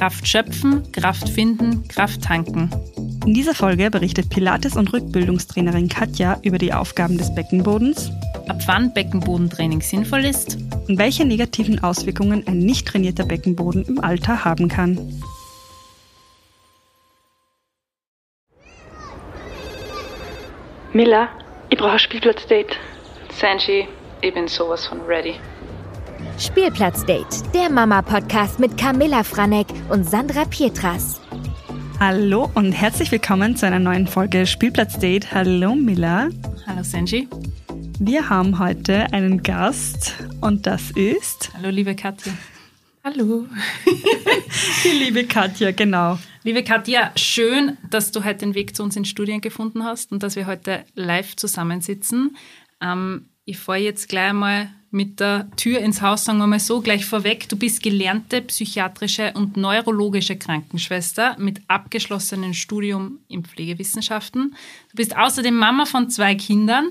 Kraft schöpfen, Kraft finden, Kraft tanken. In dieser Folge berichtet Pilates- und Rückbildungstrainerin Katja über die Aufgaben des Beckenbodens, ab wann Beckenbodentraining sinnvoll ist und welche negativen Auswirkungen ein nicht trainierter Beckenboden im Alter haben kann. Miller, ich brauche ein Spielplatzdate. Sanji, ich bin sowas von ready. Spielplatzdate, der Mama-Podcast mit Camilla Franek und Sandra Pietras. Hallo und herzlich willkommen zu einer neuen Folge Spielplatzdate. Hallo Miller. Hallo Sanji. Wir haben heute einen Gast und das ist. Hallo liebe Katja. Hallo. Die liebe Katja, genau. Liebe Katja, schön, dass du heute den Weg zu uns in Studien gefunden hast und dass wir heute live zusammensitzen. Ähm, ich fahre jetzt gleich mal mit der Tür ins Haus, sagen wir mal so, gleich vorweg. Du bist gelernte psychiatrische und neurologische Krankenschwester mit abgeschlossenem Studium in Pflegewissenschaften. Du bist außerdem Mama von zwei Kindern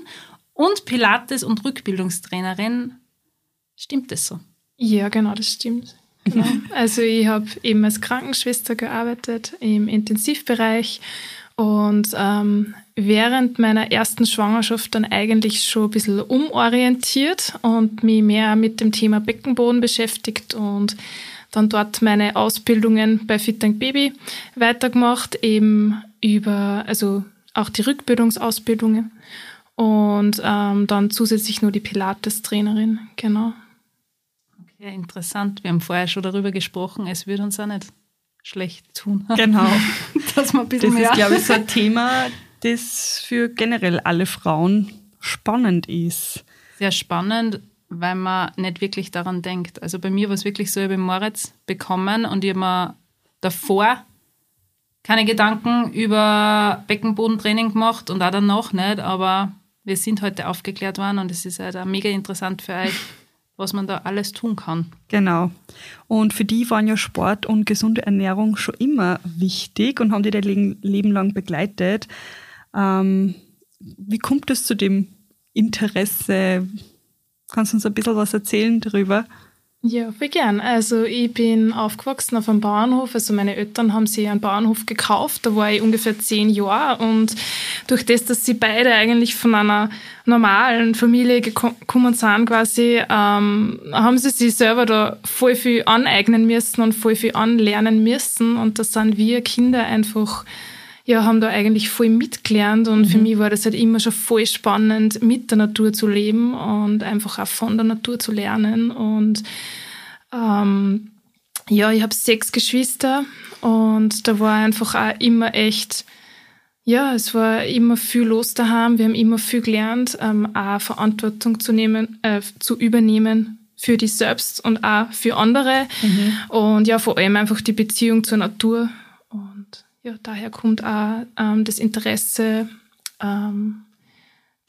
und Pilates- und Rückbildungstrainerin. Stimmt das so? Ja, genau, das stimmt. Genau. Also ich habe eben als Krankenschwester gearbeitet im Intensivbereich und ähm, während meiner ersten Schwangerschaft dann eigentlich schon ein bisschen umorientiert und mich mehr mit dem Thema Beckenboden beschäftigt und dann dort meine Ausbildungen bei Fit Baby weitergemacht, eben über, also auch die Rückbildungsausbildungen und ähm, dann zusätzlich nur die Pilates-Trainerin, genau. Ja, interessant. Wir haben vorher schon darüber gesprochen, es würde uns auch nicht schlecht tun. Genau. Dass man ein bisschen Das mehr ist, glaube ich, so ein Thema, das für generell alle Frauen spannend ist. sehr spannend, weil man nicht wirklich daran denkt. Also bei mir war es wirklich so, ich habe Moritz bekommen und ich habe mir davor keine Gedanken über Beckenbodentraining gemacht und auch danach nicht, aber wir sind heute aufgeklärt worden und es ist halt auch mega interessant für euch, was man da alles tun kann. Genau. Und für die waren ja Sport und gesunde Ernährung schon immer wichtig und haben die dein Le- Leben lang begleitet. Ähm, wie kommt es zu dem Interesse? Kannst du uns ein bisschen was erzählen darüber? Ja, voll gern. Also ich bin aufgewachsen auf einem Bauernhof. Also meine Eltern haben sich einen Bauernhof gekauft. Da war ich ungefähr zehn Jahre. Und durch das, dass sie beide eigentlich von einer normalen Familie geko- gekommen sind, quasi, ähm, haben sie sich selber da voll viel aneignen müssen und voll viel anlernen müssen. Und da sind wir Kinder einfach ja, haben da eigentlich voll mitgelernt und für mich war das halt immer schon voll spannend, mit der Natur zu leben und einfach auch von der Natur zu lernen. Und ähm, ja, ich habe sechs Geschwister und da war einfach auch immer echt, ja, es war immer viel los daheim. Wir haben immer viel gelernt, ähm, auch Verantwortung zu nehmen, äh, zu übernehmen für dich selbst und auch für andere. Und ja, vor allem einfach die Beziehung zur Natur. Ja, daher kommt auch ähm, das Interesse ähm,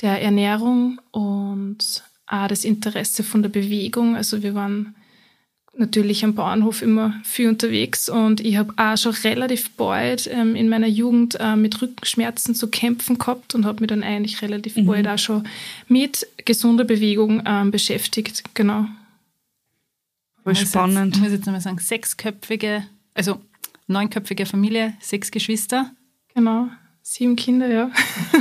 der Ernährung und auch das Interesse von der Bewegung. Also wir waren natürlich am Bauernhof immer viel unterwegs und ich habe auch schon relativ bald ähm, in meiner Jugend äh, mit Rückenschmerzen zu kämpfen gehabt und habe mich dann eigentlich relativ bald auch schon mit gesunder Bewegung ähm, beschäftigt. Genau. Voll spannend. Jetzt, ich muss jetzt nochmal sagen, sechsköpfige, also neunköpfige Familie, sechs Geschwister. Genau. Sieben Kinder, ja.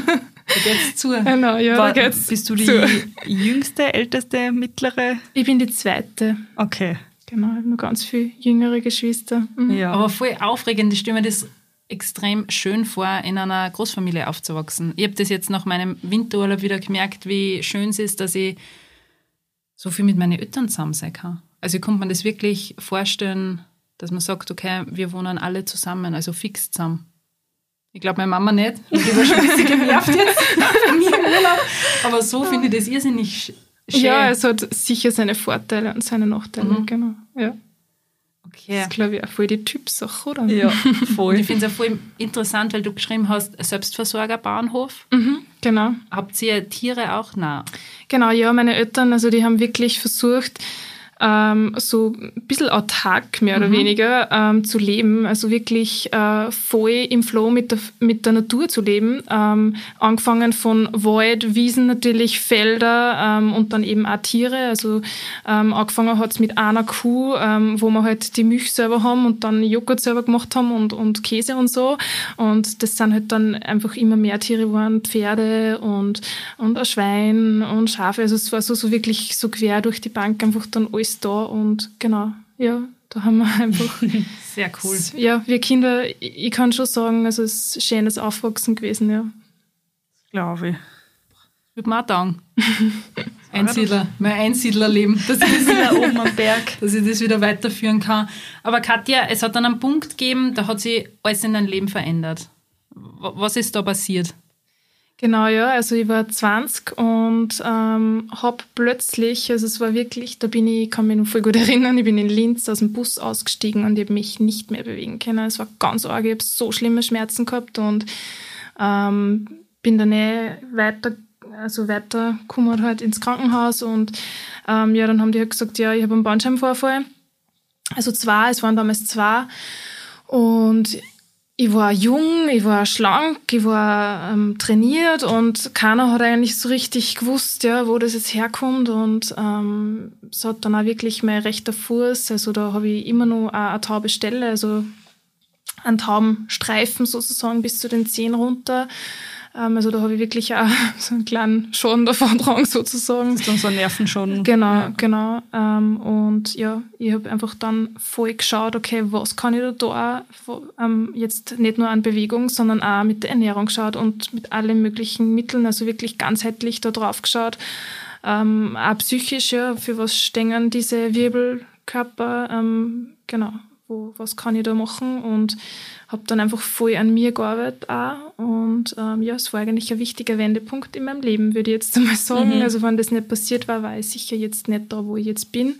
Da geht's zu. genau, ja. War, da geht's bist du die zu. jüngste, älteste, mittlere? Ich bin die zweite. Okay. Genau, ich habe noch ganz viele jüngere Geschwister. Mhm. Ja. Aber voll aufregend, ich stelle mir das extrem schön vor, in einer Großfamilie aufzuwachsen. Ich habe das jetzt nach meinem Winterurlaub wieder gemerkt, wie schön es ist, dass ich so viel mit meinen Eltern zusammen sein kann. Also ich konnte mir das wirklich vorstellen, dass man sagt, okay, wir wohnen alle zusammen, also fix zusammen. Ich glaube, meine Mama nicht. Die war schon ein bisschen genervt jetzt von mir im Urlaub. Aber so finde ich das irrsinnig sch- schön. Ja, es hat sicher seine Vorteile und seine Nachteile, Mhm. genau. Ja. okay. Das ist, glaube ich, auch voll die Typsache, oder? Ja, Und voll. ich finde es auch voll interessant, weil du geschrieben hast, Selbstversorger Bauernhof. Mhm, genau. Habt ihr Tiere auch? Nein. Genau, ja, meine Eltern, also die haben wirklich versucht, ähm, so ein bisschen autark, mehr oder Mhm. weniger, ähm, zu leben. Also wirklich äh, voll im Flow mit der, mit der Natur zu leben. Ähm, angefangen von Wald, Wiesen natürlich, Felder ähm, und dann eben auch Tiere. Also ähm, angefangen hat's mit einer Kuh, ähm, wo wir halt die Milch selber haben und dann Joghurt selber gemacht haben und, und Käse und so. Und das sind halt dann einfach immer mehr Tiere geworden, Pferde und, und ein Schwein und Schafe. Also es war so, so wirklich so quer durch die Bank einfach dann alles da und genau, ja, da haben wir einfach, Sehr cool. ja, wir Kinder, ich, kann schon sagen, also es ist ein schönes Aufwachsen gewesen, ja. Glaube ich. Würde mir auch taugen. Einsiedler, mein Einsiedlerleben, dass ich, das Da oben am Berg. dass ich das wieder weiterführen kann. Aber Katja, es hat dann einen Punkt gegeben, da hat sich alles in deinem Leben verändert. Was ist da passiert? Genau, ja. Also ich war 20 und ähm, hab plötzlich, also es war wirklich, da bin ich, ich kann mich noch voll gut erinnern, ich bin in Linz aus dem Bus ausgestiegen und ich habe mich nicht mehr bewegen können. Es war ganz arg, ich habe so schlimme Schmerzen gehabt und ähm, bin dann eh weiter, also weiter gekommen halt ins Krankenhaus und ähm, ja, dann haben die halt gesagt, ja, ich habe einen Bandscheibenvorfall. Also zwei, es waren damals zwei und ich war jung, ich war schlank, ich war ähm, trainiert und keiner hat eigentlich so richtig gewusst, ja, wo das jetzt herkommt. Und ähm, es hat dann auch wirklich mein rechter Fuß, also da habe ich immer noch eine, eine taube Stelle, also einen tauben Streifen sozusagen bis zu den Zehen runter. Ähm, also da habe ich wirklich auch so einen kleinen Schaden davon dran sozusagen. Das ist dann so Nerven schon. Genau, genau. Ähm, und ja, ich habe einfach dann voll geschaut, okay, was kann ich da da ähm, jetzt nicht nur an Bewegung, sondern auch mit der Ernährung geschaut und mit allen möglichen Mitteln, also wirklich ganzheitlich da drauf geschaut. Auch psychisch, ja, für was stehen diese Wirbelkörper, genau, wo, was kann ich da machen und habe dann einfach voll an mir gearbeitet auch und ähm, ja, es war eigentlich ein wichtiger Wendepunkt in meinem Leben, würde ich jetzt einmal sagen. Mhm. Also wenn das nicht passiert war, war ich sicher jetzt nicht da, wo ich jetzt bin.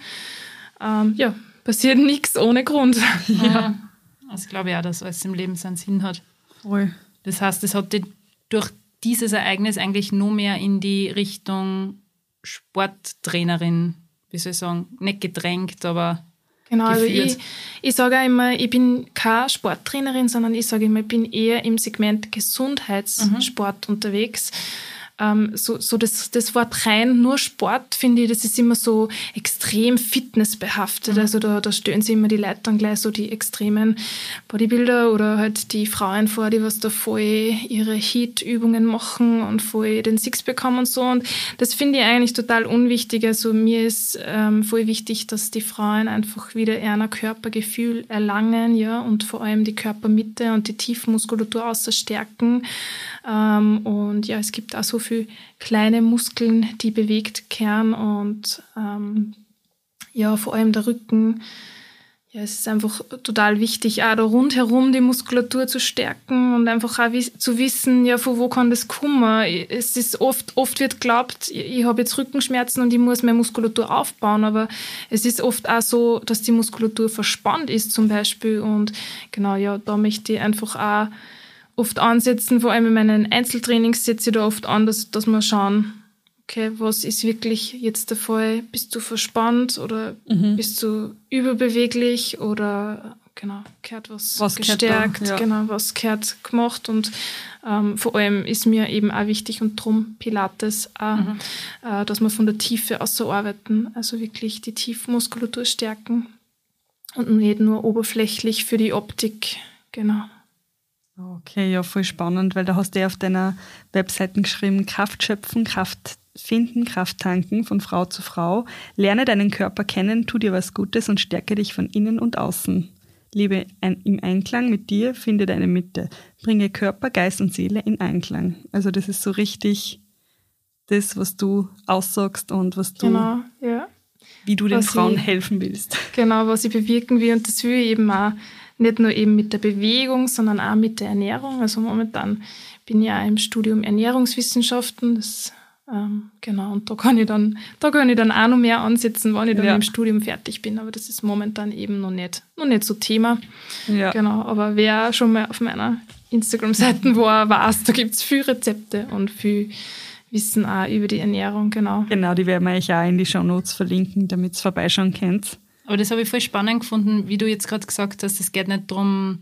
Ähm, ja, passiert nichts ohne Grund. Ja. Das glaube ich auch, dass alles im Leben seinen Sinn hat. Voll. Das heißt, es hat dich durch dieses Ereignis eigentlich nur mehr in die Richtung Sporttrainerin, wie soll ich sagen, nicht gedrängt, aber Genau, also ich, ich sage auch immer, ich bin keine Sporttrainerin, sondern ich sage immer, ich bin eher im Segment Gesundheitssport unterwegs. Ähm, so so das, das Wort rein nur Sport, finde ich, das ist immer so extrem fitnessbehaftet. Also da, da stellen sich immer die Leute dann gleich so die extremen Bodybuilder oder halt die Frauen vor, die was da voll ihre Heat-Übungen machen und voll den Sixpack haben und so. Und das finde ich eigentlich total unwichtig. Also mir ist ähm, voll wichtig, dass die Frauen einfach wieder eher ein Körpergefühl erlangen, ja, und vor allem die Körpermitte und die Tiefmuskulatur außer stärken. Ähm, und ja, es gibt auch so viele kleine Muskeln, die bewegt kehren und ähm, ja, vor allem der Rücken. Ja, es ist einfach total wichtig, auch da rundherum die Muskulatur zu stärken und einfach auch wis- zu wissen, ja, von wo kann das kommen. Es ist oft, oft wird glaubt, ich, ich habe jetzt Rückenschmerzen und ich muss meine Muskulatur aufbauen, aber es ist oft auch so, dass die Muskulatur verspannt ist zum Beispiel und genau, ja, da möchte ich einfach auch oft ansetzen, vor allem in meinen Einzeltrainings setze ich da oft an, dass, dass wir schauen, okay, was ist wirklich jetzt der Fall? Bist du verspannt oder bist du überbeweglich oder genau, gehört was, Was gestärkt, ja. genau, was gehört gemacht und ähm, vor allem ist mir eben auch wichtig und drum Pilates auch, äh, dass wir von der Tiefe aus so arbeiten, also wirklich die Tiefmuskulatur stärken und nicht nur oberflächlich für die Optik, genau. Okay, ja, voll spannend, weil da hast du ja auf deiner Webseite geschrieben, Kraft schöpfen, Kraft finden, Kraft tanken von Frau zu Frau. Lerne deinen Körper kennen, tu dir was Gutes und stärke dich von innen und außen. Lebe ein, im Einklang mit dir, finde deine Mitte. Bringe Körper, Geist und Seele in Einklang. Also das ist so richtig das, was du aussagst und was du, Genau, ja. wie du den Was Frauen ich- helfen willst. Genau, was ich bewirken will. Und das will ich eben auch nicht nur eben mit der Bewegung, sondern auch mit der Ernährung. Also momentan bin ich ja im Studium Ernährungswissenschaften. Das, ähm, genau, und da kann ich dann, da kann ich dann auch noch mehr ansetzen, wenn ich dann Ja. im Studium fertig bin. Aber das ist momentan eben noch nicht, noch nicht so Thema. Ja. Genau, aber wer schon mal auf meiner Instagram-Seite war, weiß, da gibt es viele Rezepte und viel, Wissen auch über die Ernährung, genau. Genau, die werden wir euch auch in die Show Notes verlinken, damit ihr vorbeischauen könnt. Aber das habe ich voll spannend gefunden, wie du jetzt gerade gesagt hast, es geht nicht darum,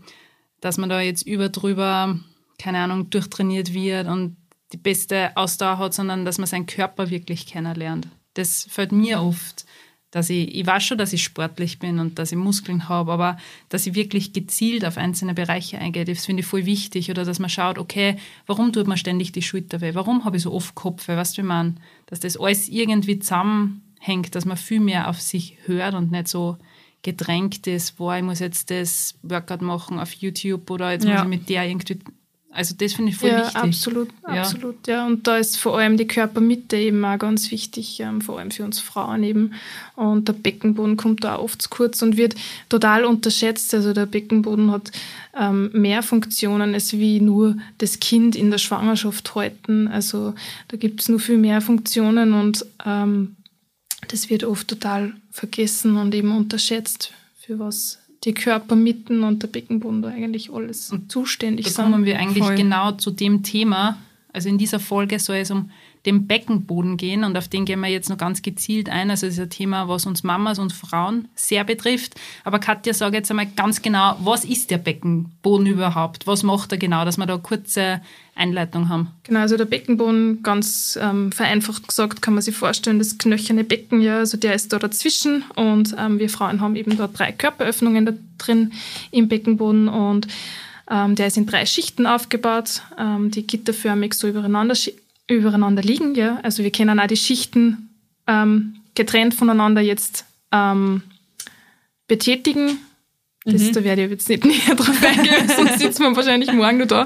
dass man da jetzt über drüber, keine Ahnung, durchtrainiert wird und die beste Ausdauer hat, sondern dass man seinen Körper wirklich kennenlernt. Das fällt mir oft, dass ich, ich weiß schon, dass ich sportlich bin und dass ich Muskeln habe, aber dass ich wirklich gezielt auf einzelne Bereiche eingehe, das finde ich voll wichtig. Oder dass man schaut, okay, warum tut man ständig die Schulter weh? Warum habe ich so oft Kopf? Weißt du, wie man, dass das alles irgendwie zusammen hängt, dass man viel mehr auf sich hört und nicht so gedrängt ist, boah, ich muss jetzt das Workout machen auf YouTube oder jetzt ja. muss ich mit der irgendwie. Also das finde ich voll ja, wichtig. Absolut, ja. absolut, ja. Und da ist vor allem die Körpermitte eben auch ganz wichtig, ähm, vor allem für uns Frauen eben. Und der Beckenboden kommt da oft zu kurz und wird total unterschätzt. Also der Beckenboden hat ähm, mehr Funktionen als wie nur das Kind in der Schwangerschaft halten. Also da gibt es nur viel mehr Funktionen und ähm, das wird oft total vergessen und eben unterschätzt, für was die Körpermitten und der Beckenboden eigentlich alles und zuständig da sind. Kommen wir eigentlich Voll. genau zu dem Thema. Also in dieser Folge soll es um den Beckenboden gehen und auf den gehen wir jetzt noch ganz gezielt ein. Also das ist ein Thema, was uns Mamas und Frauen sehr betrifft. Aber Katja, sage jetzt einmal ganz genau, was ist der Beckenboden überhaupt? Was macht er genau, dass wir da eine kurze Einleitung haben? Genau, also der Beckenboden, ganz ähm, vereinfacht gesagt, kann man sich vorstellen, das knöcherne Becken, ja, also der ist da dazwischen und ähm, wir Frauen haben eben da drei Körperöffnungen da drin im Beckenboden und ähm, der ist in drei Schichten aufgebaut, ähm, die gitterförmig so übereinander übereinander liegen. Ja? Also wir können auch die Schichten ähm, getrennt voneinander jetzt ähm, betätigen. Das, mhm. Da werde ich jetzt nicht näher drauf eingehen, sonst sitzen wir wahrscheinlich morgen noch da.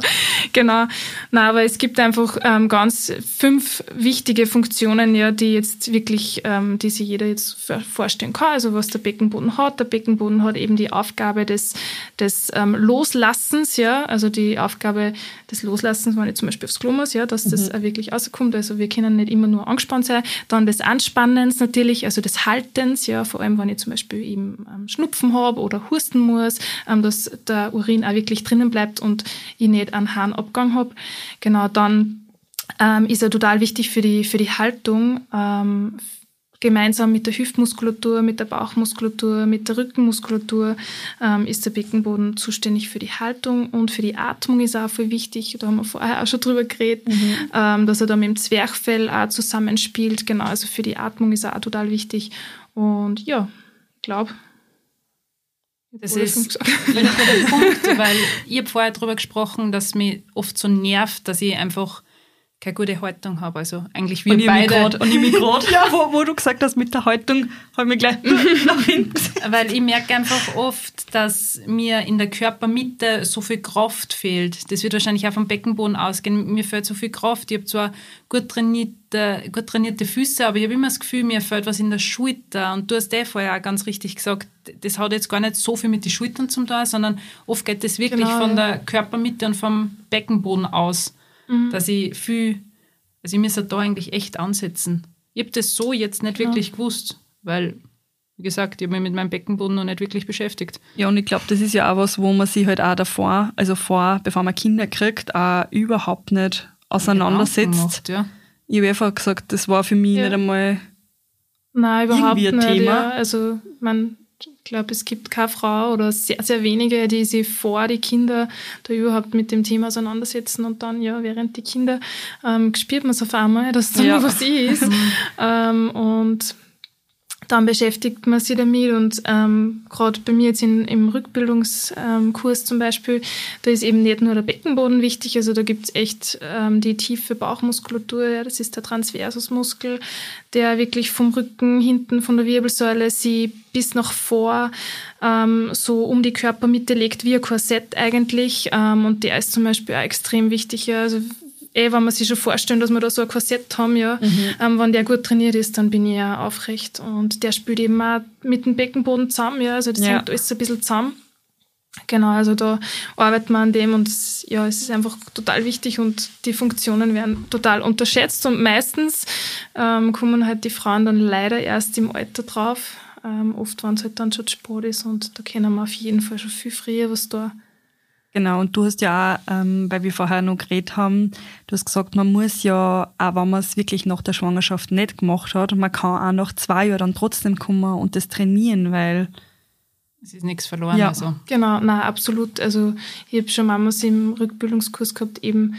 Genau. Na, aber es gibt einfach ähm, ganz fünf wichtige Funktionen, ja, die jetzt wirklich, ähm, die sich jeder jetzt vorstellen kann. Also was der Beckenboden hat. Der Beckenboden hat eben die Aufgabe des, des ähm, Loslassens, ja, also die Aufgabe des Loslassens, wenn ich zum Beispiel aufs Klo muss, ja, dass das mhm. auch wirklich rauskommt. Also wir können nicht immer nur angespannt sein. Dann des Anspannens natürlich, also des Haltens, ja, vor allem wenn ich zum Beispiel eben ähm, Schnupfen habe oder husten muss, ähm, dass der Urin auch wirklich drinnen bleibt und ich nicht einen Harnabgang habe. Genau, dann ähm, ist er total wichtig für die, für die Haltung, ähm, gemeinsam mit der Hüftmuskulatur, mit der Bauchmuskulatur, mit der Rückenmuskulatur ähm, ist der Beckenboden zuständig für die Haltung und für die Atmung ist auch viel wichtig. Da haben wir vorher auch schon drüber geredet, mhm. ähm, dass er da mit dem Zwerchfell auch zusammenspielt. Genau, also für die Atmung ist er auch total wichtig. Und ja, ich glaube, das ist ein guter Punkt, weil ich habe vorher darüber gesprochen, dass mich oft so nervt, dass ich einfach keine gute Haltung habe. Also eigentlich wie und beide. Grad, und ich gerade, ja, wo, wo, du gesagt hast, mit der Haltung, habe ich mich gleich nach hinten Weil ich merke einfach oft, dass mir in der Körpermitte so viel Kraft fehlt. Das wird wahrscheinlich auch vom Beckenboden ausgehen. Mir fehlt so viel Kraft. Ich habe zwar gut trainierte, gut trainierte Füße, aber ich habe immer das Gefühl, mir fehlt was in der Schulter. Und du hast eh vorher auch ganz richtig gesagt, das hat jetzt gar nicht so viel mit den Schultern zu tun, sondern oft geht das wirklich genau, von der Körpermitte und vom Beckenboden aus mhm. dass ich viel, also ich müsste da eigentlich echt ansetzen. Ich habe das so jetzt nicht wirklich ja. gewusst, weil, wie gesagt, ich habe mich mit meinem Beckenboden noch nicht wirklich beschäftigt. Ja, und ich glaube, das ist ja auch was, wo man sich halt auch davor, also vor, bevor man Kinder kriegt, auch überhaupt nicht auseinandersetzt. Macht, ja. Ich habe einfach gesagt, das war für mich ja. nicht einmal Nein, überhaupt irgendwie ein nicht, Thema. Ja. Also, man, ich glaube, es gibt keine Frau oder sehr, sehr wenige, die sich vor die Kinder da überhaupt mit dem Thema auseinandersetzen und dann, ja, während die Kinder ähm, spürt man es auf einmal, dass da ja. was ist. ähm, und dann beschäftigt man sich damit und ähm, gerade bei mir jetzt in, im Rückbildungskurs ähm, zum Beispiel, da ist eben nicht nur der Beckenboden wichtig, also da gibt es echt ähm, die tiefe Bauchmuskulatur, ja, das ist der Transversusmuskel, der wirklich vom Rücken hinten von der Wirbelsäule sie bis nach vor ähm, so um die Körpermitte legt, wie ein Korsett eigentlich ähm, und der ist zum Beispiel auch extrem wichtig, ja, also eh, wenn man sich schon vorstellen, dass wir da so ein Korsett haben, ja, mhm. ähm, wenn der gut trainiert ist, dann bin ich ja aufrecht. Und der spielt eben auch mit dem Beckenboden zusammen, ja, also das ja. hängt alles ein bisschen zusammen. Genau, also da arbeitet man an dem und es, ja, es ist einfach total wichtig und die Funktionen werden total unterschätzt und meistens ähm, kommen halt die Frauen dann leider erst im Alter drauf. Ähm, oft, wenn es halt dann schon Sport ist und da können wir auf jeden Fall schon viel früher was da Genau, und du hast ja auch, ähm, weil wir vorher noch geredet haben, du hast gesagt, man muss ja, auch wenn man es wirklich nach der Schwangerschaft nicht gemacht hat, man kann auch nach zwei Jahren dann trotzdem kommen und das trainieren, weil es ist nichts verloren. Ja, also. genau, na absolut. Also ich habe schon Mamas im Rückbildungskurs gehabt, eben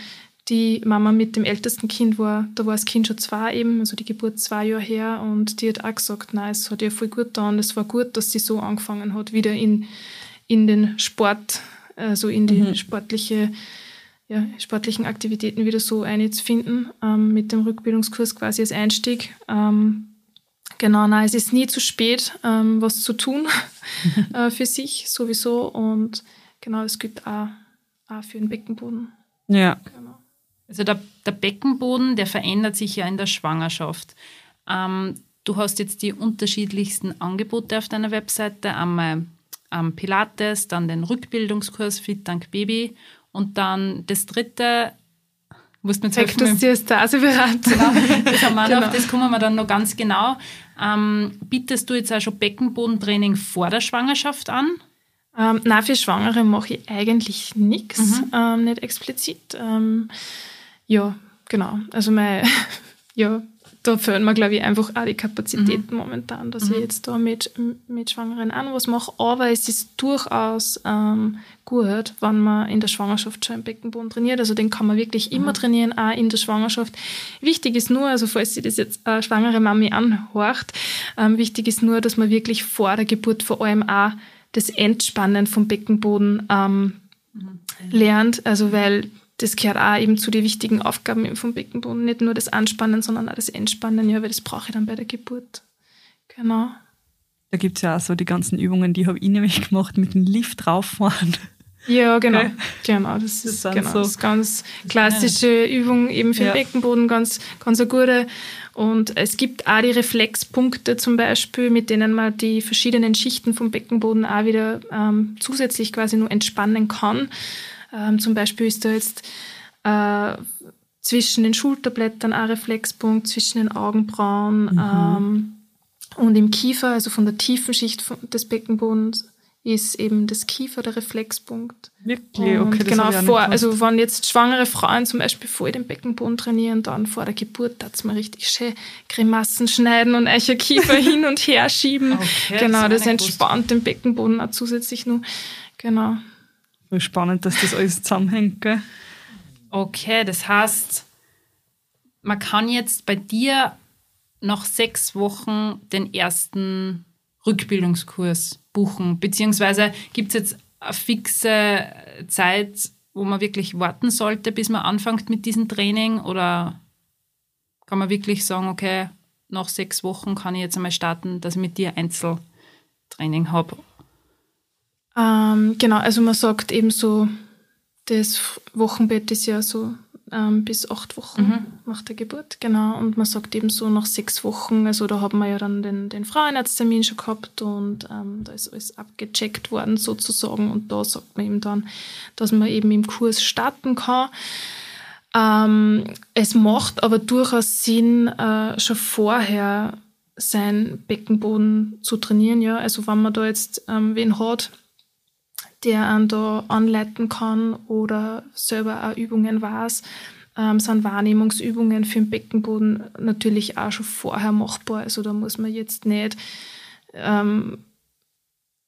die Mama mit dem ältesten Kind war, da war das Kind schon zwei eben, also die Geburt zwei Jahre her und die hat auch gesagt, nein, es hat ihr voll gut getan, es war gut, dass sie so angefangen hat, wieder in, in den Sport, also in die mhm. sportliche, ja, sportlichen Aktivitäten wieder so einzufinden, ähm, mit dem Rückbildungskurs quasi als Einstieg. Ähm, genau, nein, es ist nie zu spät, ähm, was zu tun äh, für sich sowieso und genau, es gibt auch, auch für den Beckenboden. Ja. Genau. Also der, der Beckenboden, der verändert sich ja in der Schwangerschaft. Ähm, du hast jetzt die unterschiedlichsten Angebote auf deiner Webseite. Einmal ähm, Pilates, dann den Rückbildungskurs Fit Dank Baby und dann das dritte, musst mir jetzt helfen. Diastase-Beratung. Genau, das, genau. das kommen wir dann noch ganz genau. Ähm, bietest du jetzt auch schon Beckenbodentraining vor der Schwangerschaft an? Ähm, nein, für Schwangere mache ich eigentlich nichts, mhm. ähm, nicht explizit. Ähm, ja, genau. Also mein, ja, da fehlen mir, glaube ich, einfach auch die Kapazitäten mhm. momentan, dass mhm. ich jetzt da mit, mit Schwangeren auch was mache. Aber es ist durchaus ähm, gut, wenn man in der Schwangerschaft schon im Beckenboden trainiert. Also den kann man wirklich mhm. immer trainieren, auch in der Schwangerschaft. Wichtig ist nur, also falls sie das jetzt äh, schwangere Mami anhorcht, ähm, wichtig ist nur, dass man wirklich vor der Geburt vor allem auch das Entspannen vom Beckenboden ähm, mhm. lernt. Also weil das gehört auch eben zu den wichtigen Aufgaben vom Beckenboden. Nicht nur das Anspannen, sondern auch das Entspannen, ja, weil das brauche ich dann bei der Geburt. Genau. Da gibt es ja auch so die ganzen Übungen, die habe ich nämlich gemacht mit dem Lift rauffahren. Ja, genau. Okay. Genau, das, das ist genau, so. das ganz klassische. Übung eben für ja. den Beckenboden, ganz, ganz eine gute. Und es gibt auch die Reflexpunkte zum Beispiel, mit denen man die verschiedenen Schichten vom Beckenboden auch wieder ähm, zusätzlich quasi nur entspannen kann. Ähm, zum Beispiel ist da jetzt äh, zwischen den Schulterblättern ein Reflexpunkt, zwischen den Augenbrauen mhm. ähm, und im Kiefer, also von der tiefen Schicht des Beckenbodens, ist eben das Kiefer der Reflexpunkt. Wirklich? Und okay, genau vor, also wenn jetzt schwangere Frauen zum Beispiel vor dem Beckenboden trainieren, dann vor der Geburt, da man richtig schön Grimassen schneiden und euch Kiefer hin und her schieben. Okay, genau, das, das entspannt den Beckenboden auch zusätzlich nur. Genau. Spannend, dass das alles zusammenhängt, gell? Okay, das heißt, man kann jetzt bei dir nach sechs Wochen den ersten Rückbildungskurs buchen, beziehungsweise gibt es jetzt eine fixe Zeit, wo man wirklich warten sollte, bis man anfängt mit diesem Training oder kann man wirklich sagen, okay, nach sechs Wochen kann ich jetzt einmal starten, dass ich mit dir Einzeltraining habe ähm, genau, also man sagt eben so, das Wochenbett ist ja so ähm, bis acht Wochen mhm. nach der Geburt, genau. Und man sagt eben so nach sechs Wochen, also da haben wir ja dann den, den Frauenarzttermin schon gehabt und ähm, da ist alles abgecheckt worden sozusagen und da sagt man eben dann, dass man eben im Kurs starten kann. Ähm, es macht aber durchaus Sinn, äh, schon vorher sein Beckenboden zu trainieren, ja. Also wenn man da jetzt ähm, wen hat, der einen da anleiten kann oder selber auch Übungen weiß, ähm, sind Wahrnehmungsübungen für den Beckenboden natürlich auch schon vorher machbar. Also da muss man jetzt nicht ähm,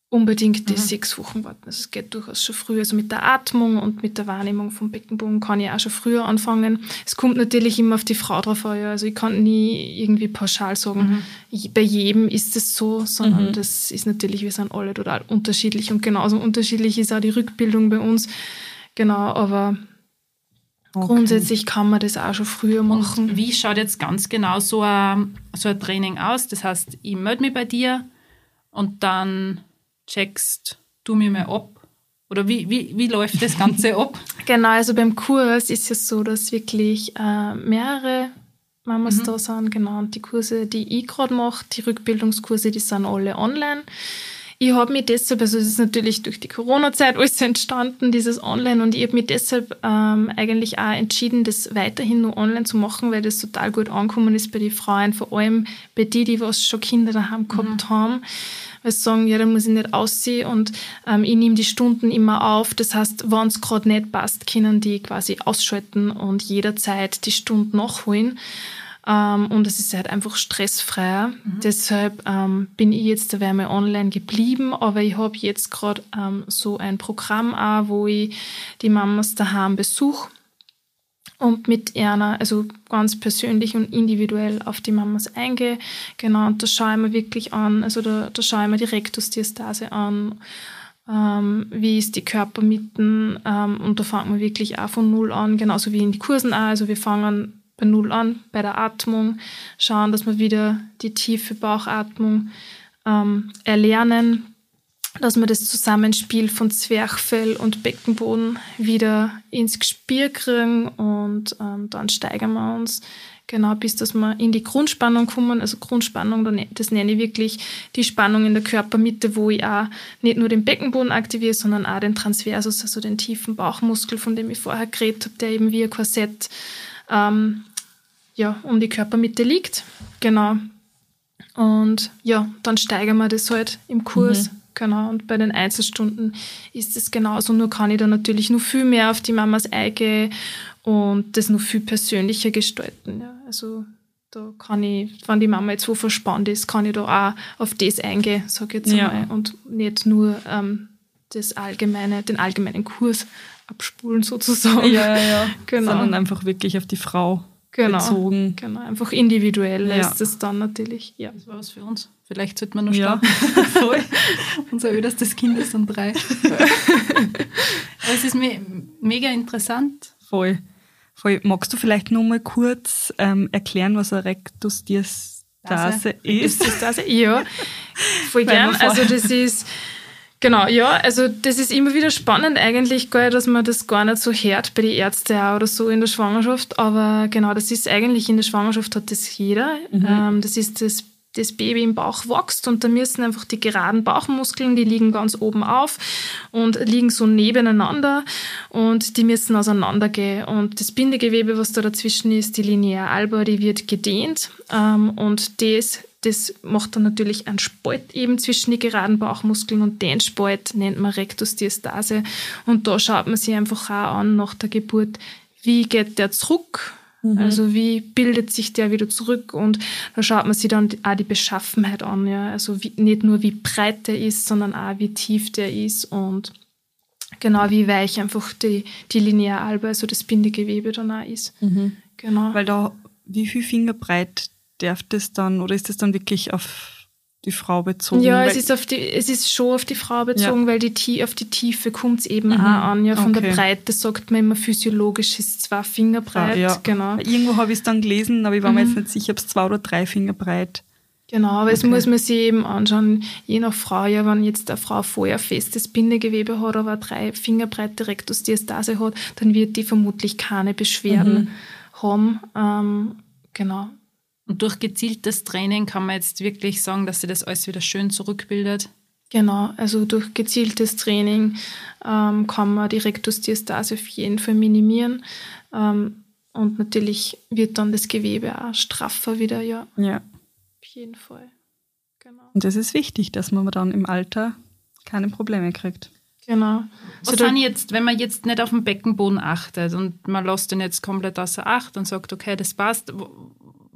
unbedingt die mhm. sechs Wochen warten. Also es geht durchaus schon früher. Also mit der Atmung und mit der Wahrnehmung vom Beckenboden kann ich auch schon früher anfangen. Es kommt natürlich immer auf die Frau drauf an. Ja. Also ich kann nie irgendwie pauschal sagen, mhm. bei jedem ist es so, sondern mhm. das ist natürlich, wir sind alle total unterschiedlich und genauso unterschiedlich ist auch die Rückbildung bei uns. Genau, aber Okay. Grundsätzlich kann man das auch schon früher machen. Und wie schaut jetzt ganz genau so ein, so ein Training aus? Das heißt, ich melde mich bei dir und dann checkst du mir mal ab? Oder wie, wie, wie läuft das Ganze ab? Genau, also beim Kurs ist es so, dass wirklich äh, mehrere Mamas mhm. da sind, genau. Und die Kurse, die ich gerade mache, die Rückbildungskurse, die sind alle online. Ich habe mich deshalb, also es ist natürlich durch die Corona-Zeit alles entstanden, dieses Online, und ich habe mich deshalb ähm, eigentlich auch entschieden, das weiterhin nur online zu machen, weil das total gut angekommen ist bei den Frauen, vor allem bei die, die was schon Kinder daheim gehabt mhm. haben weil sie sagen, ja, dann muss ich nicht aussehen und ähm, ich nehme die Stunden immer auf. Das heißt, wenn es gerade nicht passt, können die quasi ausschalten und jederzeit die Stunden nachholen. Ähm, und es ist halt einfach stressfreier. Mhm. Deshalb ähm, bin ich jetzt da mal online geblieben, aber ich habe jetzt gerade ähm, so ein Programm auch, wo ich die Mamas daheim besuche und mit einer, also ganz persönlich und individuell auf die Mamas eingehe. Genau, und da schaue ich mir wirklich an, also da, da schaue ich mir die Rektusdiastase an, ähm, wie ist die Körpermitten ähm, und da fangen wir wirklich auch von Null an, genauso wie in die Kursen auch. Also wir fangen bei Null an, bei der Atmung, schauen, dass wir wieder die tiefe Bauchatmung ähm, erlernen, dass wir das Zusammenspiel von Zwerchfell und Beckenboden wieder ins Gespür kriegen und ähm, dann steigern wir uns genau bis dass wir in die Grundspannung kommen. Also Grundspannung, ne-, das nenne ich wirklich die Spannung in der Körpermitte, wo ich auch nicht nur den Beckenboden aktiviere, sondern auch den Transversus, also den tiefen Bauchmuskel, von dem ich vorher geredet habe, der eben wie ein Korsett ähm, ja, um die Körpermitte liegt. Genau. Und ja, dann steigern wir das halt im Kurs. Mhm. Genau, und bei den Einzelstunden ist es genauso, nur kann ich da natürlich noch viel mehr auf die Mamas eingehen und das noch viel persönlicher gestalten. Ja. Also da kann ich, wenn die Mama jetzt so verspannt ist, kann ich da auch auf das eingehen, sage ich jetzt ja. mal, und nicht nur ähm, das allgemeine, den allgemeinen Kurs abspulen sozusagen. Ja, ja, genau. Sondern einfach wirklich auf die Frau genau, bezogen. Genau, einfach individuell ja. ist es dann natürlich. Ja. Das war was für uns. Vielleicht sollte man noch starten. Ja. Voll. Unser öderstes Kind ist dann drei. Es ist me mega interessant. Voll. Voll. Magst du vielleicht nur mal kurz ähm, erklären, was eine Rektusdiastase ist? Rektusdiastase, ja. Voll gern. Also das ist Genau, ja, also das ist immer wieder spannend eigentlich, gell, dass man das gar nicht so hört bei den Ärzten oder so in der Schwangerschaft, aber genau, das ist eigentlich in der Schwangerschaft hat das jeder. Mhm. Ähm, das ist das das Baby im Bauch wächst und da müssen einfach die geraden Bauchmuskeln, die liegen ganz oben auf und liegen so nebeneinander und die müssen auseinandergehen. Und das Bindegewebe, was da dazwischen ist, die Linear alba, die wird gedehnt ähm, und das das macht dann natürlich einen Spalt eben zwischen die geraden Bauchmuskeln und den Spalt nennt man Rektusdiastase. Und da schaut man sich einfach auch an nach der Geburt, wie geht der zurück? Mhm. Also wie bildet sich der wieder zurück? Und da schaut man sich dann auch die Beschaffenheit an. Ja? Also wie, nicht nur wie breit der ist, sondern auch wie tief der ist und genau wie weich einfach die, die Linearalbe, also das Bindegewebe dann auch ist. Mhm. Genau. Weil da, wie viel Fingerbreit darf das dann oder ist das dann wirklich auf die Frau bezogen? Ja, es ist, auf die, es ist schon auf die Frau bezogen, ja. weil die, auf die Tiefe kommt es eben mhm. auch an. Ja, von okay. der Breite sagt man immer physiologisch ist zwei Finger breit. Ah, ja. genau. Irgendwo habe ich es dann gelesen, aber ich war mhm. mir jetzt nicht sicher, ob es zwei oder drei Finger breit Genau, aber okay. es muss man sich eben anschauen, je nach Frau, ja, wenn jetzt eine Frau vorher festes Bindegewebe hat, aber drei Fingerbreite Rektusdiastase hat, dann wird die vermutlich keine Beschwerden mhm. haben. Ähm, genau. Und durch gezieltes Training kann man jetzt wirklich sagen, dass sie das alles wieder schön zurückbildet. Genau, also durch gezieltes Training ähm, kann man die Rektusdiastase auf jeden Fall minimieren. Ähm, und natürlich wird dann das Gewebe auch straffer wieder, ja. Ja. Auf jeden Fall. Genau. Und das ist wichtig, dass man dann im Alter keine Probleme kriegt. Genau. Was also sind jetzt, wenn man jetzt nicht auf den Beckenboden achtet und man lässt den jetzt komplett außer Acht und sagt, okay, das passt,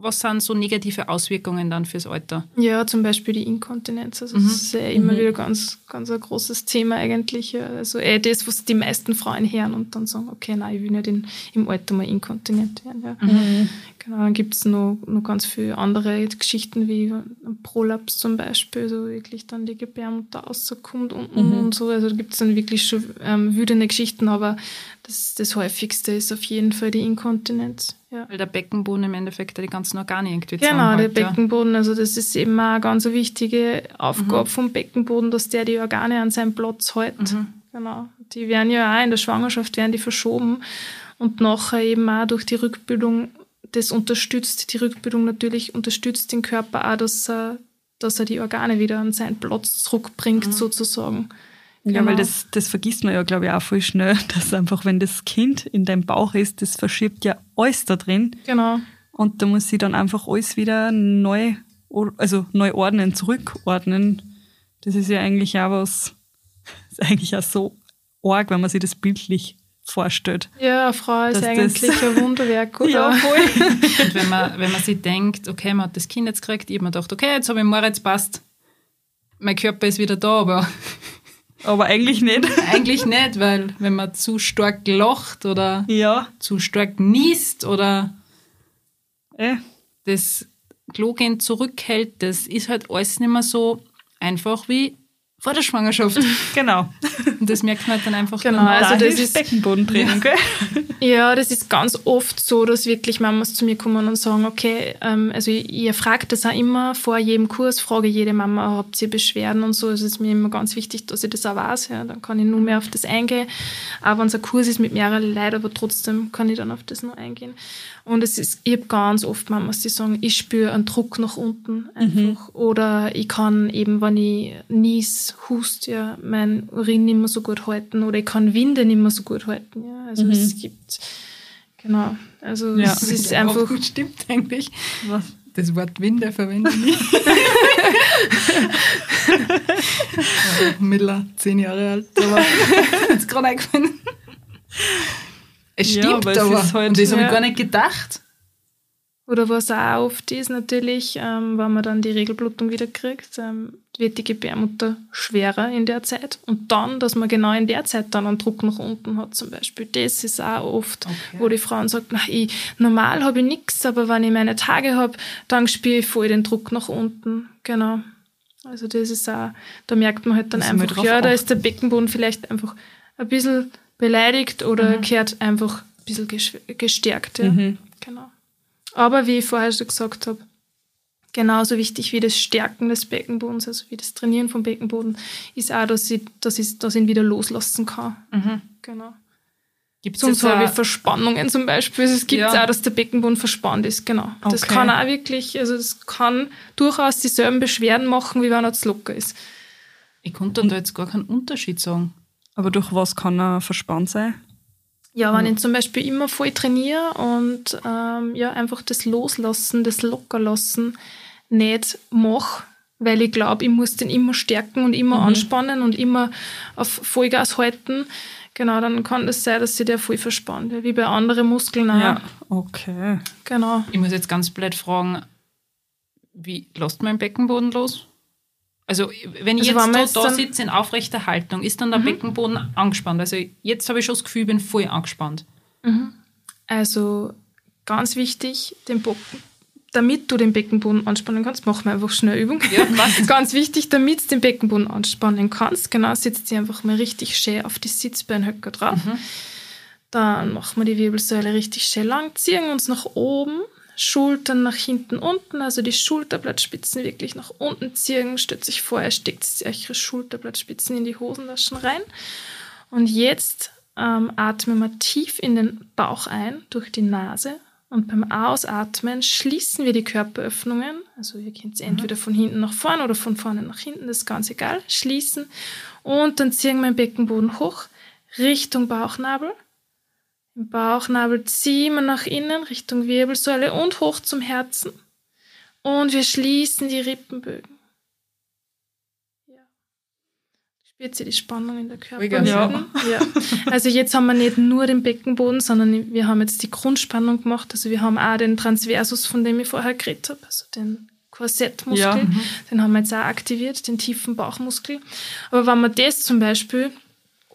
was sind so negative Auswirkungen dann fürs Alter? Ja, zum Beispiel die Inkontinenz. Also mhm. das ist ja immer mhm. wieder ganz, ganz ein großes Thema eigentlich. Also eh das, was die meisten Frauen hören und dann sagen, okay, nein, ich will nicht in, im Alter mal inkontinent werden. Ja. Mhm. Genau, dann gibt es noch, noch ganz viele andere Geschichten wie ein Prolaps zum Beispiel, so wirklich dann die Gebärmutter rauskommt und, mhm. und so. Also da gibt es dann wirklich schon ähm, wütende Geschichten, aber das, das häufigste ist auf jeden Fall die Inkontinenz. Ja. Weil der Beckenboden im Endeffekt die ganzen Organe irgendwie Genau, der Beckenboden, also das ist eben auch eine ganz wichtige Aufgabe mhm. vom Beckenboden, dass der die Organe an seinem Platz hält. Mhm. Genau. Die werden ja auch in der Schwangerschaft werden die verschoben und nachher eben auch durch die Rückbildung, das unterstützt, die Rückbildung natürlich unterstützt den Körper auch, dass er, dass er die Organe wieder an seinen Platz zurückbringt, mhm. sozusagen. Ja, genau. weil das, das vergisst man ja, glaube ich, auch voll schnell, dass einfach, wenn das Kind in deinem Bauch ist, das verschiebt ja alles da drin. Genau. Und da muss sie dann einfach alles wieder neu, also neu ordnen, zurückordnen, Das ist ja eigentlich auch was, ist eigentlich auch so arg, wenn man sich das bildlich vorstellt. Ja, eine Frau ist eigentlich ein Wunderwerk, oder? ja, voll. Und wenn man, wenn man sich denkt, okay, man hat das Kind jetzt gekriegt, ich habe mir gedacht, okay, jetzt habe ich Moritz, passt, mein Körper ist wieder da, aber Aber eigentlich nicht. eigentlich nicht, weil wenn man zu stark lacht oder Ja. zu stark niest oder Eh. das Klogehen zurückhält, das ist halt alles nicht mehr so einfach wie vor der Schwangerschaft. Genau. Und das merkt man halt dann einfach Genau, dann. also da das ist- Beckenbodentraining, gell? Ja, das ist ganz oft so, dass wirklich Mamas zu mir kommen und sagen, okay, ähm, also ihr fragt das auch immer vor jedem Kurs, frage jede Mama, habt ihr Beschwerden und so. Es ist mir immer ganz wichtig, dass ich das auch weiß. Ja, dann kann ich nur mehr auf das eingehen. Auch wenn es ein Kurs ist mit mehreren Leuten, aber trotzdem kann ich dann auf das nur eingehen. Und es ist, ich habe ganz oft Mamas, die sagen, ich spüre einen Druck nach unten einfach. Oder ich kann eben, wenn ich nies, hust, ja, mein Urin nicht mehr so gut halten. Oder ich kann Winde nicht mehr so gut halten. Ja. Also es gibt, genau, also Ja. es ist Ja, auch einfach, gut stimmt eigentlich. Was? Das Wort Winde verwende ich nicht. Ja, Miller, zehn Jahre alt, aber jetzt gerade eingefallen. Es Ja, stimmt aber es aber. ist halt- Und das habe ich Ja. gar nicht gedacht. Oder was auch oft ist natürlich, ähm, wenn man dann die Regelblutung wieder kriegt, ähm, wird die Gebärmutter schwerer in der Zeit. Und dann, dass man genau in der Zeit dann einen Druck nach unten hat zum Beispiel. Das ist auch oft, Okay. wo die Frauen sagen, na, ich, normal habe ich nichts, aber wenn ich meine Tage habe, dann spüre ich voll den Druck nach unten. Genau. Also das ist auch, da merkt man halt dann wir einfach, ja, da ist der Beckenboden vielleicht einfach ein bisschen beleidigt oder kehrt einfach ein bisschen gestärkt. Ja. Genau. Aber wie ich vorher schon gesagt habe, genauso wichtig wie das Stärken des Beckenbodens, also wie das Trainieren vom Beckenboden, ist auch, dass ich, dass ich, dass ich ihn wieder loslassen kann. Genau. Gibt es Sonst habe ich Verspannungen zum Beispiel. Also es gibt Ja. auch, dass der Beckenboden verspannt ist, genau. Das Okay. kann auch wirklich, also das kann durchaus dieselben Beschwerden machen, wie wenn er zu locker ist. ich konnte da jetzt gar keinen Unterschied sagen. Aber durch was kann er verspannt sein? Ja, wenn ich zum Beispiel immer voll trainiere und ähm, ja, einfach das Loslassen, das Lockerlassen nicht mache, weil ich glaube, ich muss den immer stärken und immer anspannen und immer auf Vollgas halten, genau, dann kann das sein, dass sich der voll verspannt, wie bei anderen Muskeln auch. Ja. Okay. Genau. Ich muss jetzt ganz blöd fragen, wie lässt man den Beckenboden los? Also, wenn ich Also jetzt da, da sitze in aufrechter Haltung, ist dann der Beckenboden angespannt? Also, jetzt habe ich schon das Gefühl, ich bin voll angespannt. Also ganz wichtig, den Bocken. Damit du den Beckenboden anspannen kannst, machen wir einfach schnell Übung. Ja? Ganz wichtig, damit du den Beckenboden anspannen kannst, genau, sitzt sie einfach mal richtig schön auf die Sitzbeinhöcker drauf. Dann machen wir die Wirbelsäule richtig schön lang, ziehen uns nach oben, Schultern nach hinten unten, also die Schulterblattspitzen wirklich nach unten ziehen. Stellt sich vor, ihr steckt eure Schulterblattspitzen in die Hosentaschen rein. Und jetzt ähm, atmen wir tief in den Bauch ein durch die Nase. Und beim Ausatmen schließen wir die Körperöffnungen. Also ihr könnt sie entweder von hinten nach vorne oder von vorne nach hinten, das ist ganz egal. Schließen. Und dann ziehen wir den Beckenboden hoch Richtung Bauchnabel. Im Bauchnabel ziehen wir nach innen Richtung Wirbelsäule und hoch zum Herzen. Und wir schließen die Rippenbögen. Ja. Spürt sie die Spannung in der Körpermitte? Ja. ja. Also jetzt haben wir nicht nur den Beckenboden, sondern wir haben jetzt die Grundspannung gemacht. Also wir haben auch den Transversus, von dem ich vorher geredet habe, also den Korsettmuskel. Ja, mhm. Den haben wir jetzt auch aktiviert, den tiefen Bauchmuskel. Aber wenn man das zum Beispiel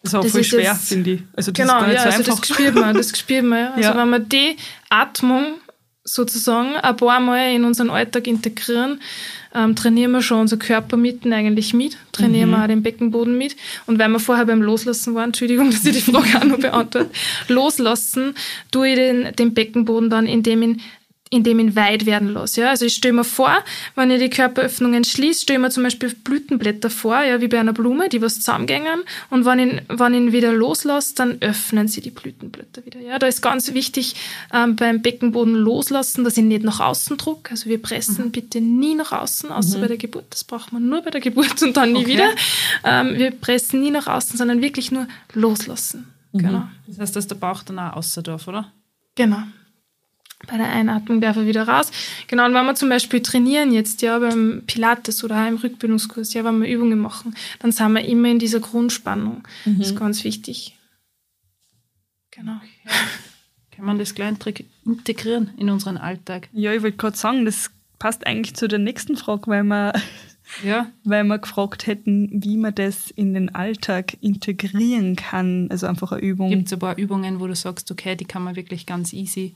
Das ist auch Das voll ist schwer, finde ich. Also das Genau, ist gar nicht ja, so also einfach. das spürt man, das spürt man. Ja. Also Ja. wenn wir die Atmung sozusagen ein paar Mal in unseren Alltag integrieren, ähm, trainieren wir schon unser Körper mitten eigentlich mit, trainieren Mhm. wir auch den Beckenboden mit. Und weil wir vorher beim Loslassen waren, Entschuldigung, dass ich die Frage auch noch beantworte, loslassen tue ich den, den Beckenboden dann, indem ich indem ich ihn weit werden lasse. Ja? Also ich stelle mir vor, wenn ich die Körperöffnungen schließe, stelle mir zum Beispiel Blütenblätter vor, ja, wie bei einer Blume, die was zusammengängen. Und wenn ich, wenn ich ihn wieder loslasse, dann öffnen sie die Blütenblätter wieder. Ja? Da ist ganz wichtig ähm, beim Beckenboden loslassen, dass ich nicht nach außen druck. Also wir pressen bitte nie nach außen, außer bei der Geburt. Das braucht man nur bei der Geburt und dann nie Okay. wieder. Ähm, wir pressen nie nach außen, sondern wirklich nur loslassen. Genau. Das heißt, dass der Bauch dann auch außer darf, oder? Genau. Bei der Einatmung darf er wieder raus. Genau, und wenn wir zum Beispiel trainieren jetzt, ja, beim Pilates oder auch im Rückbildungskurs, ja, wenn wir Übungen machen, dann sind wir immer in dieser Grundspannung. Mhm. Das ist ganz wichtig. Genau. Ja. Kann man das gleich integrieren in unseren Alltag? Ja, ich wollte gerade sagen, das passt eigentlich zu der nächsten Frage, weil wir, ja. weil wir gefragt hätten, wie man das in den Alltag integrieren kann. Also einfach eine Übung. Gibt es ein paar Übungen, wo du sagst, okay, die kann man wirklich ganz easy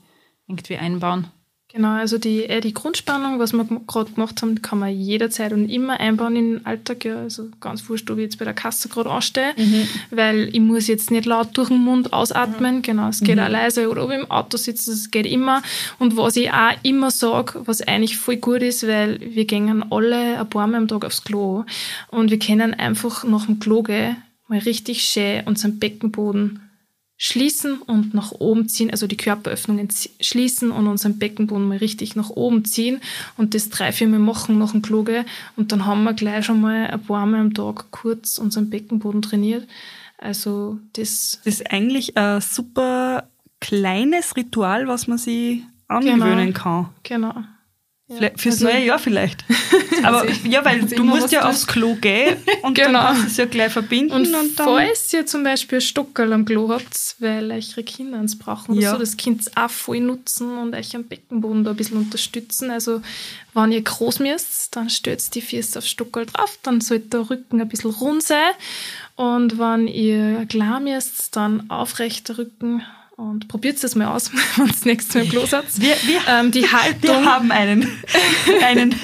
irgendwie einbauen? Genau, also die, äh, die Grundspannung, was wir gerade gemacht haben, kann man jederzeit und immer einbauen in den Alltag. Ja. Also ganz wurscht, ob ich jetzt bei der Kasse gerade anstehe, mhm. weil ich muss jetzt nicht laut durch den Mund ausatmen. Mhm. Genau, es geht mhm. auch leise. Oder ob ich im Auto sitze, es geht immer. Und was ich auch immer sage, was eigentlich voll gut ist, weil wir gehen alle ein paar Mal am Tag aufs Klo und wir können einfach nach dem Klo gehen, mal richtig schön unseren Beckenboden schließen und nach oben ziehen, also die Körperöffnungen schließen und unseren Beckenboden mal richtig nach oben ziehen und das drei, vier Mal machen nach dem Kluge und dann haben wir gleich schon mal ein paar Mal am Tag kurz unseren Beckenboden trainiert. Also das... Das ist eigentlich ein super kleines Ritual, was man sich angewöhnen genau, kann. Genau. Ja. Fürs also, neue Jahr vielleicht. Aber ja, weil du musst ja aufs Klo gehen und genau. dann kannst du es ja gleich verbinden. Und, und dann falls ihr zum Beispiel Stockerl am Klo habt, weil euch ihre Kinder eins brauchen oder ja. so, das ihr auch voll nutzen und euch am Beckenboden da ein bisschen unterstützen. Also wenn ihr groß müsst, dann stellt die Füße aufs Stockerl drauf, dann sollte der Rücken ein bisschen rund sein. Und wenn ihr klar müsst, dann aufrechter Rücken und probiert es mal aus, wenn ihr das nächste Mal im Klo seid. Wir, wir, ähm, die Haltung. Wir haben einen, einen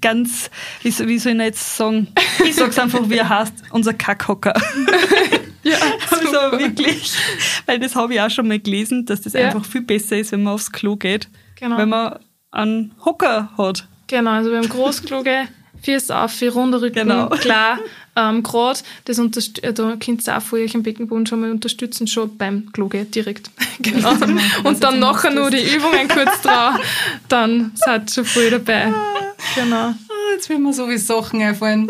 ganz, wie, wie soll ich jetzt sagen? Ich sag's einfach, wie er heißt, unser Kackhocker. Ja, also wirklich, weil das habe ich auch schon mal gelesen, dass das ja. einfach viel besser ist, wenn man aufs Klo geht, genau. wenn man einen Hocker hat. Genau, also beim Großklo Füße auf, für runder Rücken, genau. klar, ähm, gerade, das äh, da könnt ihr auch vorher im Beckenboden schon mal unterstützen, schon beim Kloge direkt. genau. Und dann nachher nur die Übungen kurz drauf, dann seid ihr schon voll dabei. Genau. Oh, jetzt will mir so wie Sachen einfallen.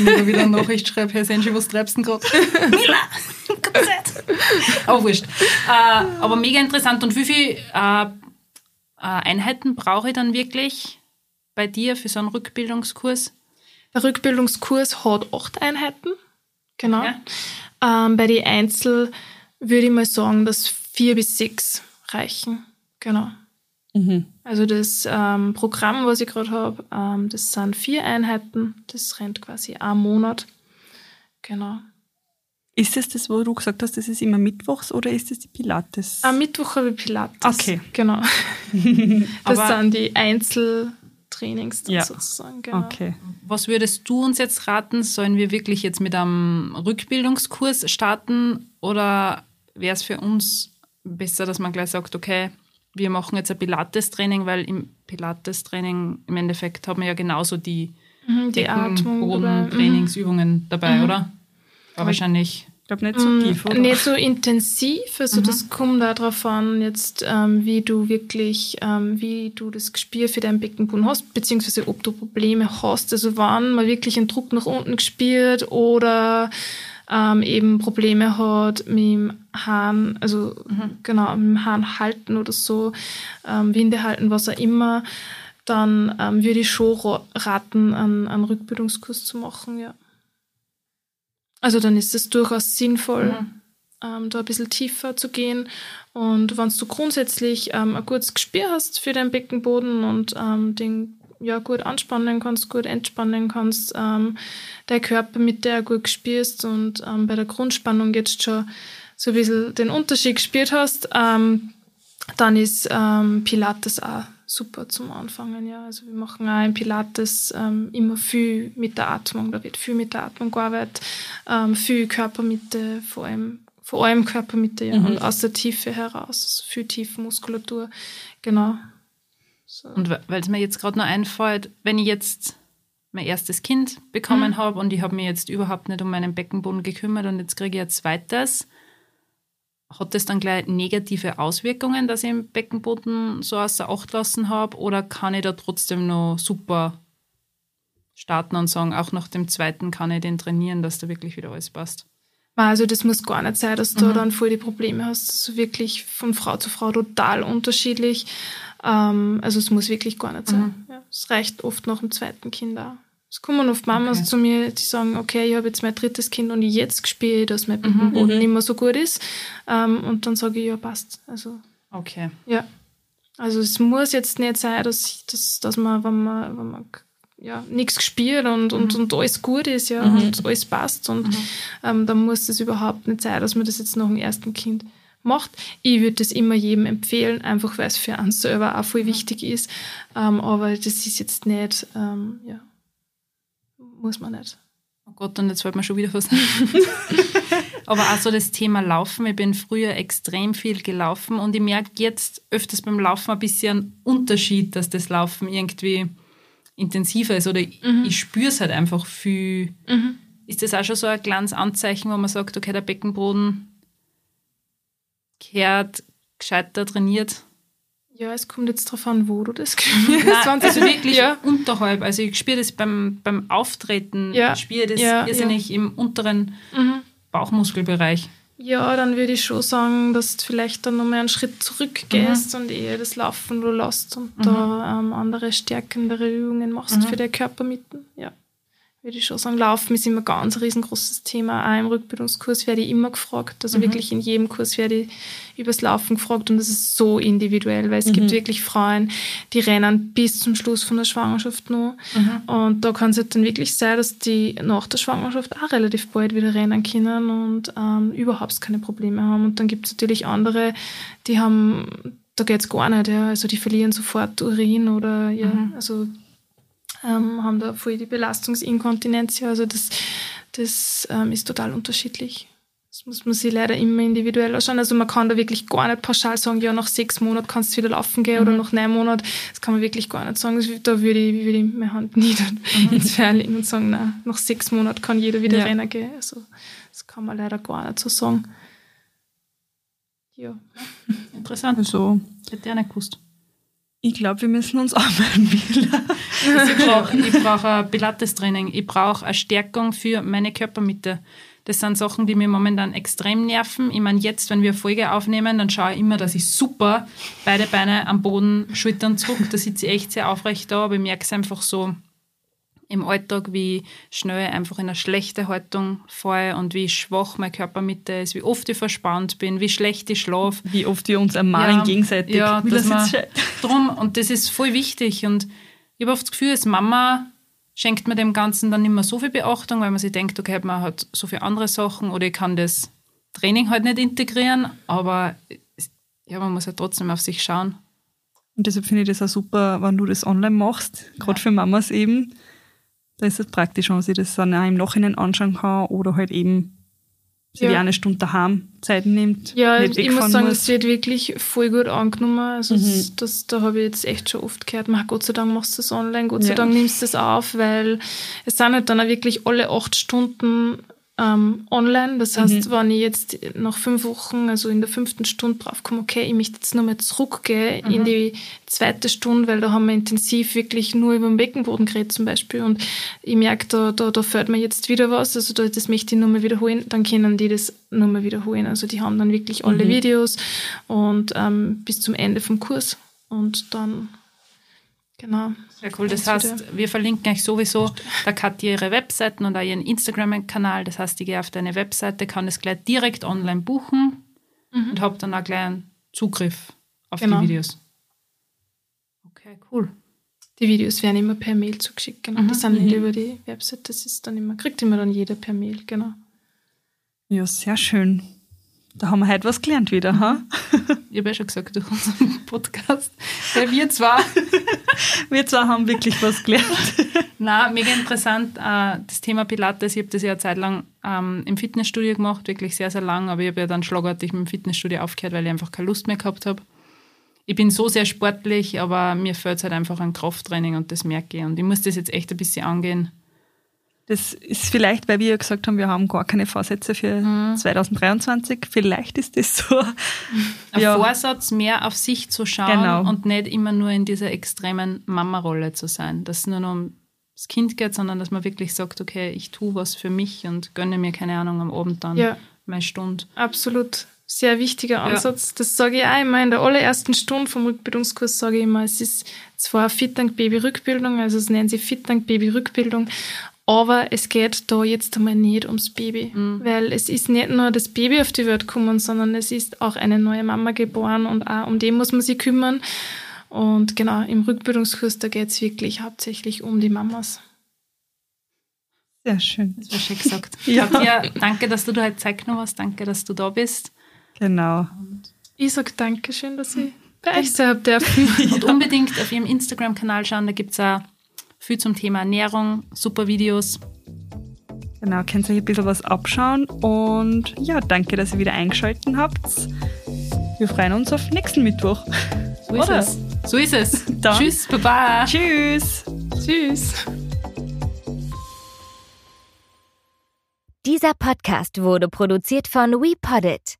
Wenn ich wieder eine Nachricht schreibe, Herr Senji, was treibst du denn gerade? Mila! Aber wurscht. Äh, aber mega interessant. Und wie viele äh, äh, Einheiten brauche ich dann wirklich bei dir für so einen Rückbildungskurs? Der Rückbildungskurs hat acht Einheiten. Genau. Ja. Ähm, bei den Einzel würde ich mal sagen, dass vier bis sechs reichen. Genau. Mhm. Also das ähm, Programm, was ich gerade habe, ähm, das sind vier Einheiten. Das rennt quasi einen Monat. Genau. Ist es das, wo du gesagt hast, das ist immer mittwochs oder ist es die Pilates? Am Mittwoch habe ich Pilates. Okay. Genau. das sind die Einzel- Trainings dann ja. sozusagen. Genau. Okay. Was würdest du uns jetzt raten? Sollen wir wirklich jetzt mit einem Rückbildungskurs starten oder wäre es für uns besser, dass man gleich sagt, okay, wir machen jetzt ein Pilates-Training, weil im Pilates-Training im Endeffekt haben wir ja genauso die, mhm, die Atmung, Boden, mhm. Trainingsübungen dabei, mhm. oder? War wahrscheinlich glaube nicht so mm, tief, oder? Nicht so intensiv. Also mhm. das kommt auch darauf an, jetzt, ähm, wie du wirklich, ähm, wie du das Gespür für deinen Beckenboden hast, beziehungsweise ob du Probleme hast. Also wann man wirklich einen Druck nach unten gespürt oder ähm, eben Probleme hat mit dem Hahn, also mhm. genau, mit dem Hahn halten oder so, ähm, Winde halten, was auch immer, dann ähm, würde ich schon raten, einen, einen Rückbildungskurs zu machen, ja. Also dann ist es durchaus sinnvoll, mhm. ähm, da ein bisschen tiefer zu gehen. Und wenn du grundsätzlich ähm, ein gutes Gespür hast für deinen Beckenboden und ähm, den ja, gut anspannen kannst, gut entspannen kannst, ähm, dein Körper mit der gut gespürst und ähm, bei der Grundspannung jetzt schon so ein bisschen den Unterschied gespürt hast, ähm, dann ist ähm, Pilates auch super zum Anfangen, ja. Also wir machen auch im Pilates ähm, immer viel mit der Atmung, da wird viel mit der Atmung gearbeitet, ähm, viel Körpermitte, vor allem, vor allem Körpermitte, ja, mhm. und aus der Tiefe heraus, also viel Tiefenmuskulatur, genau. So. Und weil es mir jetzt gerade noch einfällt, wenn ich jetzt mein erstes Kind bekommen mhm. habe und ich habe mir jetzt überhaupt nicht um meinen Beckenboden gekümmert und jetzt kriege ich ein zweites, hat das dann gleich negative Auswirkungen, dass ich im Beckenboden so außer Acht lassen habe? Oder kann ich da trotzdem noch super starten und sagen, auch nach dem zweiten kann ich den trainieren, dass da wirklich wieder alles passt? Also das muss gar nicht sein, dass du mhm. dann voll die Probleme hast. Das ist wirklich von Frau zu Frau total unterschiedlich. Ähm, also es muss wirklich gar nicht sein. Mhm. Ja, es reicht oft nach dem zweiten Kind auch. Es kommen oft Mamas okay. zu mir, die sagen, okay, ich habe jetzt mein drittes Kind und jetzt spiele ich, dass mein mhm. Boden mhm. nicht mehr so gut ist. Ähm, und dann sage ich, ja, passt. Also, okay. Ja. Also es muss jetzt nicht sein, dass, dass, dass man, wenn man, wenn man ja, nichts gespielt und, und, mhm. und alles gut ist, ja, mhm. und alles passt. Und mhm. ähm, dann muss es überhaupt nicht sein, dass man das jetzt nach dem ersten Kind macht. Ich würde das immer jedem empfehlen, einfach weil es für einen selber auch voll wichtig ist. Ähm, aber das ist jetzt nicht, ähm, ja, muss man nicht. Oh Gott, und jetzt wollte man schon wieder was Aber auch so das Thema Laufen. Ich bin früher extrem viel gelaufen und ich merke jetzt öfters beim Laufen ein bisschen einen Unterschied, dass das Laufen irgendwie intensiver ist oder mhm. ich spüre es halt einfach viel. Mhm. Ist das auch schon so ein kleines Anzeichen, wo man sagt, okay, der Beckenboden kehrt gescheiter trainiert? Ja, es kommt jetzt darauf an, wo du das spürst. Nein, also wirklich ja. unterhalb. Also ich spüre das beim, beim Auftreten, ja. ich spüre das ja, irrsinnig ja. im unteren mhm. Bauchmuskelbereich. Ja, dann würde ich schon sagen, dass du vielleicht dann nochmal einen Schritt zurückgehst mhm. und eher das Laufen du lässt und mhm. da ähm, andere stärkendere Übungen machst mhm. für deine Körpermitten. Ja würde ich schon sagen, Laufen ist immer ganz ein riesengroßes Thema. Auch im Rückbildungskurs werde ich immer gefragt. Also mhm. wirklich in jedem Kurs werde ich übers Laufen gefragt und das ist so individuell, weil es mhm. gibt wirklich Frauen, die rennen bis zum Schluss von der Schwangerschaft noch. Mhm. Und da kann es halt dann wirklich sein, dass die nach der Schwangerschaft auch relativ bald wieder rennen können und ähm, überhaupt keine Probleme haben. Und dann gibt es natürlich andere, die haben, da geht es gar nicht, ja. Also die verlieren sofort Urin oder ja, mhm. also ähm, haben da voll die Belastungsinkontinenz. Also das, das ähm, ist total unterschiedlich. Das muss man sich leider immer individuell anschauen. Also man kann da wirklich gar nicht pauschal sagen, ja, nach sechs Monaten kannst du wieder laufen gehen mhm. oder nach neun Monaten. Das kann man wirklich gar nicht sagen. Da würde ich, würde ich meine Hand nieder mhm. ins Feuer legen und sagen, nein, nach sechs Monaten kann jeder wieder ja. rennen gehen. Also das kann man leider gar nicht so sagen. Ja. Interessant. So. Hätte ich auch nicht gewusst. Ich glaube, wir müssen uns anmelden wieder. Also ich brauche brauch ein Pilates-Training. Ich brauche eine Stärkung für meine Körpermitte. Das sind Sachen, die mir momentan extrem nerven. Ich meine, jetzt, wenn wir Folge aufnehmen, dann schaue ich immer, dass ich super beide Beine am Boden, Schultern zurück. Da sitze ich echt sehr aufrecht da, aber ich merke es einfach so, im Alltag, wie schnell ich einfach in eine schlechte Haltung falle und wie schwach meine Körpermitte ist, wie oft ich verspannt bin, wie schlecht ich schlafe. Wie oft wir uns ermahnen ja, gegenseitig. Ja, wie das man, drum, und das ist voll wichtig. Und ich habe oft das Gefühl, als Mama schenkt man dem Ganzen dann nicht mehr so viel Beachtung, weil man sich denkt, okay, man hat so viele andere Sachen oder ich kann das Training halt nicht integrieren, aber ja, man muss ja trotzdem auf sich schauen. Und deshalb finde ich das auch super, wenn du das online machst, gerade ja. für Mamas eben da ist es praktisch, wenn man sich das dann auch im Nachhinein anschauen kann oder halt eben sich ja. eine Stunde daheim Zeit nimmt. Ja, ich muss sagen, es wird wirklich voll gut angenommen. Also mhm. das, das, da habe ich jetzt echt schon oft gehört, Gott sei Dank machst du das online, Gott sei Dank nimmst du das auf, weil es sind halt dann auch wirklich alle acht Stunden ähm, online. Das heißt, mhm. wenn ich jetzt nach fünf Wochen, also in der fünften Stunde draufkomme, okay, ich möchte jetzt nochmal zurückgehen mhm. in die zweite Stunde, weil da haben wir intensiv wirklich nur über den Beckenboden geredet zum Beispiel und ich merke, da, da, da fällt mir jetzt wieder was, also da, das möchte ich nochmal wiederholen, dann können die das nochmal wiederholen. Also die haben dann wirklich alle mhm. Videos und ähm, bis zum Ende vom Kurs und dann Genau. Sehr cool. Das heißt, wir verlinken euch sowieso der Katja ihre Webseiten und auch ihren Instagram-Kanal. Das heißt, ich gehe auf deine Webseite, kann es gleich direkt online buchen mhm. und habe dann auch gleich einen Zugriff auf genau. die Videos. Okay, cool. Die Videos werden immer per Mail zugeschickt, genau. Mhm. Die sind nicht mhm. über die Webseite, das ist dann immer, kriegt immer dann jeder per Mail, genau. Ja, sehr schön. Da haben wir heute was gelernt wieder, ha? Ich habe ja schon gesagt, durch unseren Podcast. Ja, wir zwar. wir zwar haben wirklich was gelernt. Na, mega interessant. Äh, das Thema Pilates, ich habe das ja eine Zeit lang ähm, im Fitnessstudio gemacht, wirklich sehr, sehr lang, aber ich habe ja dann schlagartig mit dem Fitnessstudio aufgehört, weil ich einfach keine Lust mehr gehabt habe. Ich bin so sehr sportlich, aber mir es halt einfach an Krafttraining und das merke ich. Und ich muss das jetzt echt ein bisschen angehen das ist vielleicht, weil wir ja gesagt haben, wir haben gar keine Vorsätze für mhm. 2023. Vielleicht ist das so. Ein ja. Vorsatz, mehr auf sich zu schauen genau. und nicht immer nur in dieser extremen Mama-Rolle zu sein. Dass nur noch um das Kind geht, sondern dass man wirklich sagt, okay, ich tue was für mich und gönne mir, keine Ahnung, am Abend dann Ja. meine Stunde. Absolut. Sehr wichtiger Ansatz. Das sage ich auch immer in der allerersten Stunde vom Rückbildungskurs, sage ich immer, es ist zwar Fit Dank Baby Rückbildung, also es nennen sie Fit Dank Baby Rückbildung, aber es geht da jetzt einmal nicht ums Baby, weil es ist nicht nur das Baby auf die Welt gekommen, sondern es ist auch eine neue Mama geboren und auch um den muss man sich kümmern. Und genau, im Rückbildungskurs, da geht es wirklich hauptsächlich um die Mamas. Sehr schön. Das war schön gesagt. Ja. Katja, danke, dass du da heute Zeit genommen hast. Danke, dass du da bist. Genau. Ich sage Dankeschön, dass ich bei euch sein hab dürfen. Und unbedingt auf ihrem Instagram-Kanal schauen. Da gibt es auch viel zum Thema Ernährung, super Videos. Genau, könnt ihr euch ein bisschen was abschauen. Und ja, danke, dass ihr wieder eingeschaltet habt. Wir freuen uns auf nächsten Mittwoch. So ist Oder? es. So ist es. Dann. Tschüss, Baba. Tschüss. Tschüss. Dieser Podcast wurde produziert von WePoddit.